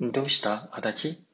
どうした、足立？